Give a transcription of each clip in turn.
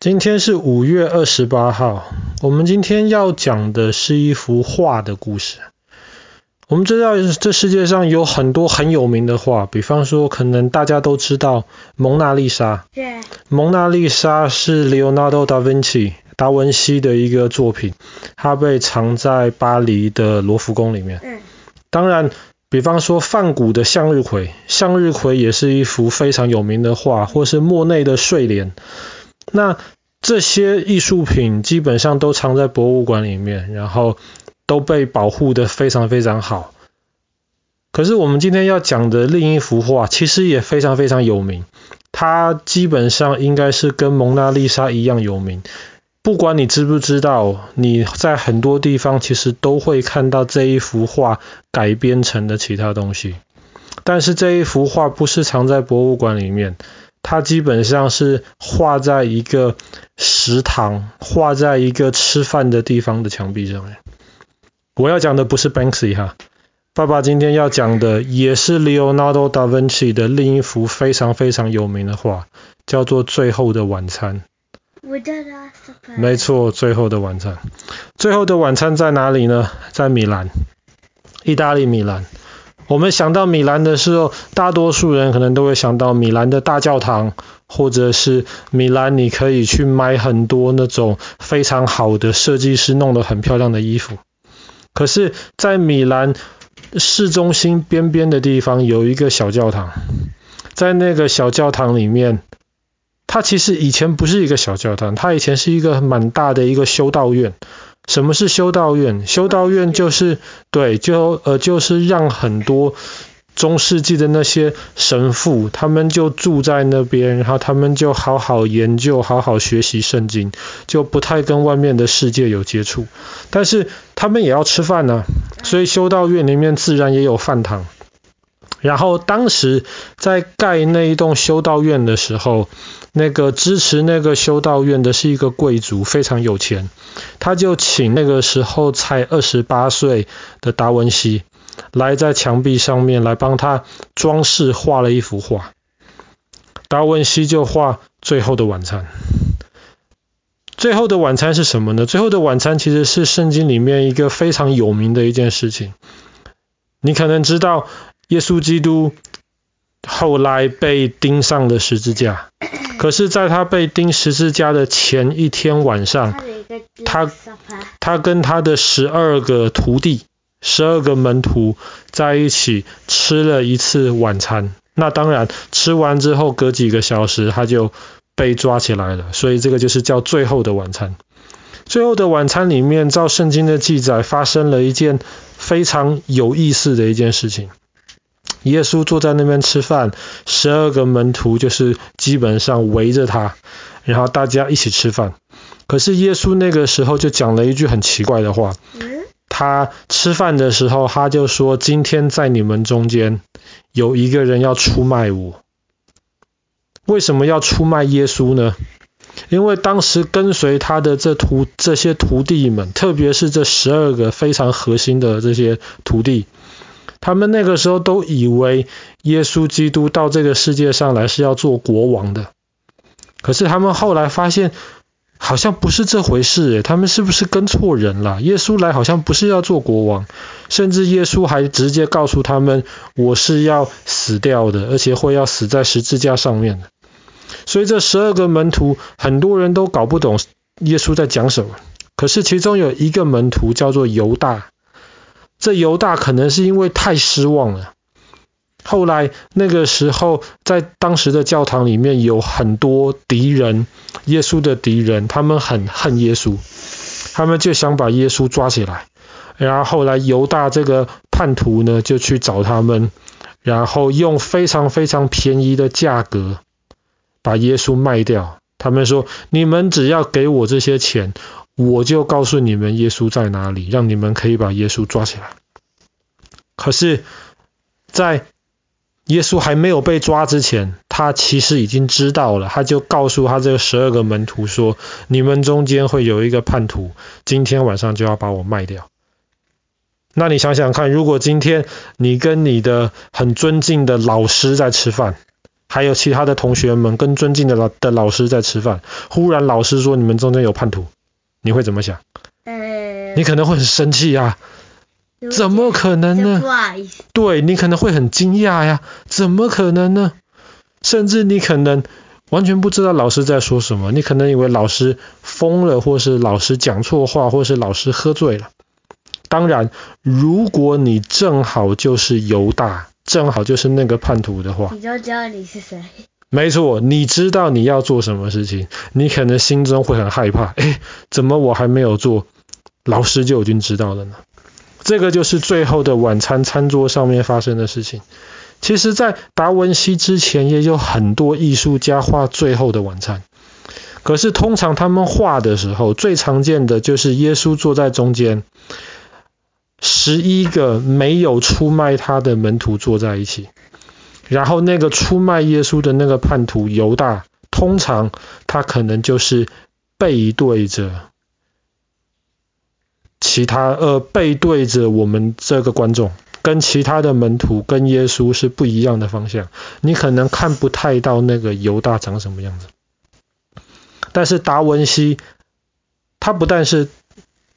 今天是五月二十八号，我们今天要讲的是一幅画的故事。我们知道这世界上有很多很有名的画，比方说可能大家都知道蒙娜丽莎。对。蒙娜丽莎是 Leonardo da Vinci 达文西的一个作品，它被藏在巴黎的罗浮宫里面。嗯。当然，比方说梵谷的向日葵，向日葵也是一幅非常有名的画，或是莫内的睡莲。那这些艺术品基本上都藏在博物馆里面，然后都被保护得非常非常好。可是我们今天要讲的另一幅画，其实也非常非常有名。它基本上应该是跟蒙娜丽莎一样有名。不管你知不知道，你在很多地方其实都会看到这一幅画改编成的其他东西。但是这一幅画不是藏在博物馆里面。它基本上是画在一个食堂，画在一个吃饭的地方的墙壁上面。我要讲的不是 Banksy 哈，爸爸今天要讲的也是 Leonardo da Vinci 的另一幅非常非常有名的画，叫做《最后的晚餐》。没错，《最后的晚餐》。《最后的晚餐》在哪里呢？在米兰，意大利米兰。我们想到米兰的时候，大多数人可能都会想到米兰的大教堂，或者是米兰你可以去买很多那种非常好的设计师弄得很漂亮的衣服。可是，在米兰市中心边边的地方有一个小教堂，在那个小教堂里面，它其实以前不是一个小教堂，它以前是一个蛮大的一个修道院。什么是修道院？修道院就是对，就呃就是让很多中世纪的那些神父，他们就住在那边，然后他们就好好研究，好好学习圣经，就不太跟外面的世界有接触。但是他们也要吃饭呢，所以修道院里面自然也有饭堂。然后当时在盖那一栋修道院的时候，那个支持那个修道院的是一个贵族，非常有钱，他就请那个时候才二十八岁的达文西来在墙壁上面来帮他装饰画了一幅画。达文西就画《最后的晚餐》。《最后的晚餐》是什么呢？《最后的晚餐》其实是圣经里面一个非常有名的一件事情。你可能知道。耶稣基督后来被钉上了十字架，可是在他被钉十字架的前一天晚上，他他跟他的十二个徒弟、十二个门徒在一起吃了一次晚餐。那当然，吃完之后隔几个小时他就被抓起来了，所以这个就是叫最后的晚餐。最后的晚餐里面，照圣经的记载，发生了一件非常有意思的一件事情。耶稣坐在那边吃饭，十二个门徒就是基本上围着他，然后大家一起吃饭。可是耶稣那个时候就讲了一句很奇怪的话。他吃饭的时候，他就说：“今天在你们中间有一个人要出卖我。”为什么要出卖耶稣呢？因为当时跟随他的这徒这些徒弟们，特别是这十二个非常核心的这些徒弟。他们那个时候都以为耶稣基督到这个世界上来是要做国王的，可是他们后来发现好像不是这回事诶，他们是不是跟错人了？耶稣来好像不是要做国王，甚至耶稣还直接告诉他们，我是要死掉的，而且会要死在十字架上面的。所以这十二个门徒很多人都搞不懂耶稣在讲什么，可是其中有一个门徒叫做犹大。这犹大可能是因为太失望了。后来那个时候，在当时的教堂里面有很多敌人，耶稣的敌人，他们很恨耶稣，他们就想把耶稣抓起来。然后后来犹大这个叛徒呢，就去找他们，然后用非常非常便宜的价格把耶稣卖掉。他们说：“你们只要给我这些钱。”我就告诉你们耶稣在哪里，让你们可以把耶稣抓起来。可是，在耶稣还没有被抓之前，他其实已经知道了，他就告诉他这十二个门徒说：“你们中间会有一个叛徒，今天晚上就要把我卖掉。”那你想想看，如果今天你跟你的很尊敬的老师在吃饭，还有其他的同学们跟尊敬的老的老师在吃饭，忽然老师说你们中间有叛徒，你会怎么想？呃，你可能会很生气啊，怎么可能呢？对，你可能会很惊讶呀，怎么可能呢？甚至你可能完全不知道老师在说什么，你可能以为老师疯了，或是老师讲错话，或是老师喝醉了。当然，如果你正好就是犹大。正好就是那个叛徒的话，你就知道你是谁。没错，你知道你要做什么事情，你可能心中会很害怕。诶，怎么我还没有做，老师就已经知道了呢？这个就是最后的晚餐餐桌上面发生的事情。其实，在达文西之前也有很多艺术家画最后的晚餐，可是通常他们画的时候，最常见的就是耶稣坐在中间。十一个没有出卖他的门徒坐在一起，然后那个出卖耶稣的那个叛徒犹大，通常他可能就是背对着其他，呃，背对着我们这个观众，跟其他的门徒跟耶稣是不一样的方向，你可能看不太到那个犹大长什么样子。但是达文西，他不但是。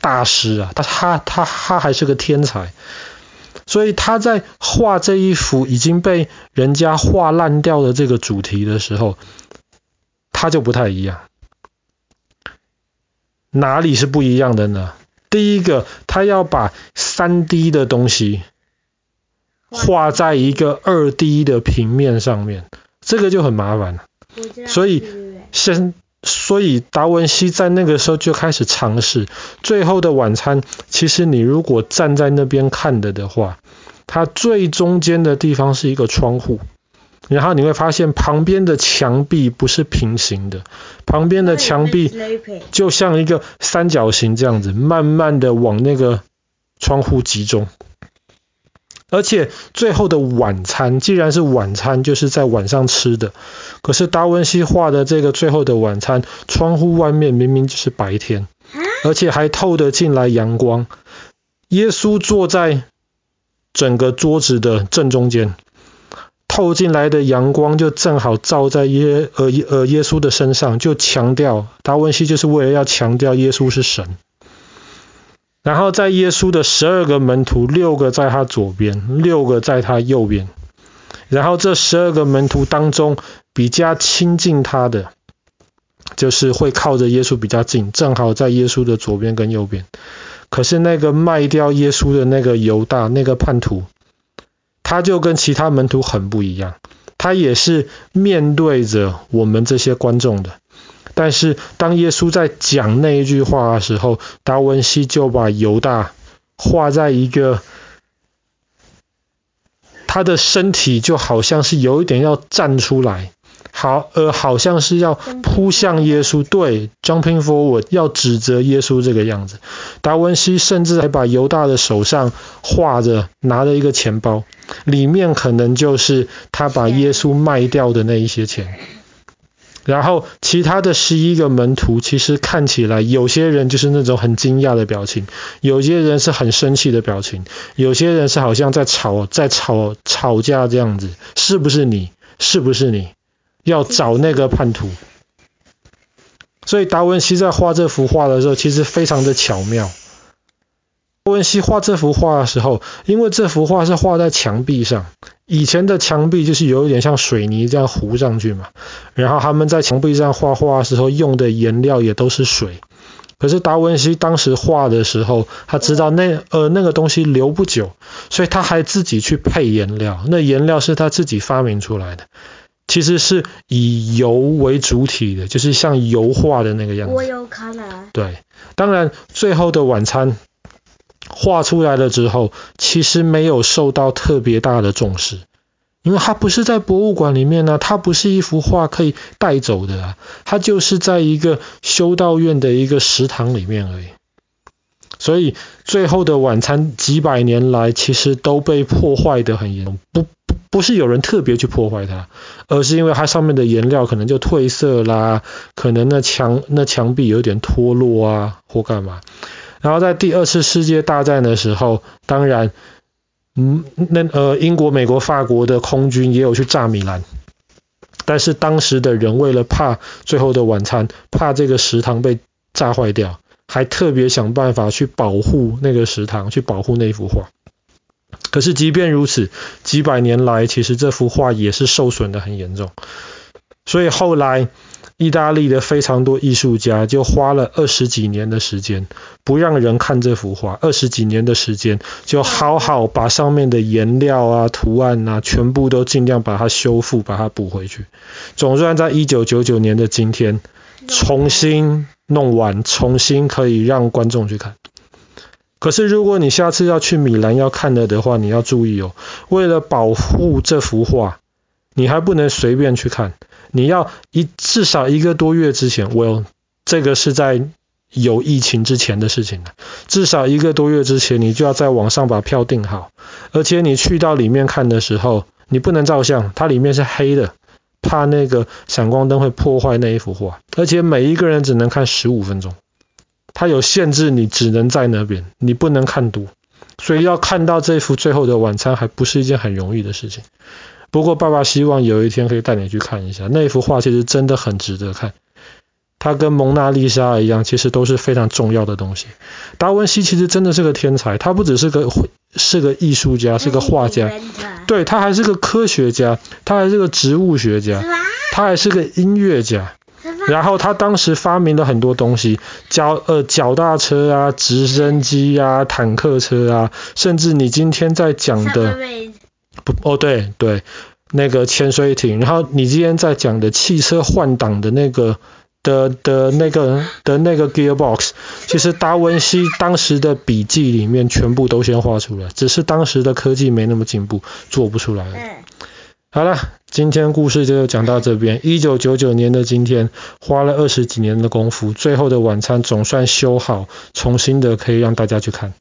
大师啊，他他他他还是个天才，所以他在画这一幅已经被人家画烂掉的这个主题的时候，他就不太一样。哪里是不一样的呢？第一个，他要把三 D 的东西画在一个二 D 的平面上面，这个就很麻烦了。所以先。所以达文西在那个时候就开始尝试《最后的晚餐》。其实你如果站在那边看的的话，它最中间的地方是一个窗户，然后你会发现旁边的墙壁不是平行的，旁边的墙壁就像一个三角形这样子，慢慢的往那个窗户集中。而且最后的晚餐，既然是晚餐，就是在晚上吃的。可是达文西画的这个最后的晚餐，窗户外面明明就是白天，而且还透得进来阳光。耶稣坐在整个桌子的正中间，透进来的阳光就正好照在耶呃呃耶稣的身上，就强调达文西就是为了要强调耶稣是神。然后在耶稣的十二个门徒，六个在他左边，六个在他右边。然后这十二个门徒当中，比较亲近他的，就是会靠着耶稣比较近，正好在耶稣的左边跟右边。可是那个卖掉耶稣的那个犹大，那个叛徒，他就跟其他门徒很不一样，他也是面对着我们这些观众的。但是当耶稣在讲那一句话的时候，达文西就把犹大画在一个，他的身体就好像是有一点要站出来，好，呃，好像是要扑向耶稣，对，jumping forward，要指责耶稣这个样子。达文西甚至还把犹大的手上画着拿着一个钱包，里面可能就是他把耶稣卖掉的那一些钱。然后其他的十一个门徒，其实看起来有些人就是那种很惊讶的表情，有些人是很生气的表情，有些人是好像在吵、在吵、吵架这样子。是不是你？是不是你？要找那个叛徒。所以达文西在画这幅画的时候，其实非常的巧妙。达文西画这幅画的时候，因为这幅画是画在墙壁上。以前的墙壁就是有一点像水泥这样糊上去嘛，然后他们在墙壁上画画的时候用的颜料也都是水。可是达文西当时画的时候，他知道那呃那个东西留不久，所以他还自己去配颜料。那颜料是他自己发明出来的，其实是以油为主体的，就是像油画的那个样子。我有看了。对，当然最后的晚餐。画出来了之后，其实没有受到特别大的重视，因为它不是在博物馆里面呢、它不是一幅画可以带走的啊，它就是在一个修道院的一个食堂里面而已。所以最后的晚餐几百年来其实都被破坏得很严重，不不不是有人特别去破坏它，而是因为它上面的颜料可能就褪色啦，可能那墙那墙壁有点脱落啊，或干嘛。然后在第二次世界大战的时候，当然，嗯，那呃，英国、美国、法国的空军也有去炸米兰。但是当时的人为了怕最后的晚餐，怕这个食堂被炸坏掉，还特别想办法去保护那个食堂，去保护那幅画。可是即便如此，几百年来，其实这幅画也是受损得很严重。所以后来，意大利的非常多艺术家就花了二十几年的时间，不让人看这幅画。二十几年的时间，就好好把上面的颜料啊、图案啊，全部都尽量把它修复、把它补回去。总算在一九九九年的今天，重新弄完，重新可以让观众去看。可是如果你下次要去米兰要看了的话，你要注意哦，为了保护这幅画，你还不能随便去看。你要一至少一个多月之前，Well，这个是在有疫情之前的事情了。至少一个多月之前，你就要在网上把票订好，而且你去到里面看的时候，你不能照相，它里面是黑的，怕那个闪光灯会破坏那一幅画。而且每一个人只能看十五分钟，它有限制，你只能在那边，你不能看多。所以要看到这幅《最后的晚餐》还不是一件很容易的事情。不过，爸爸希望有一天可以带你去看一下那幅画，其实真的很值得看。它跟蒙娜丽莎一样，其实都是非常重要的东西。达文西其实真的是个天才，他不只是个是个艺术家，是个画家，对，他还是个科学家，他还是个植物学家，他还是个音乐家。然后他当时发明了很多东西，脚呃脚踏车啊、直升机啊、坦克车啊，甚至你今天在讲的。不哦，对对，那个潜水艇，然后你今天在讲的汽车换挡的那个的的那个的那个 gearbox，其实达文西当时的笔记里面全部都先画出来，只是当时的科技没那么进步，做不出来。好了，今天故事就讲到这边。一九九九年的今天，花了二十几年的功夫，最后的晚餐总算修好，重新的可以让大家去看。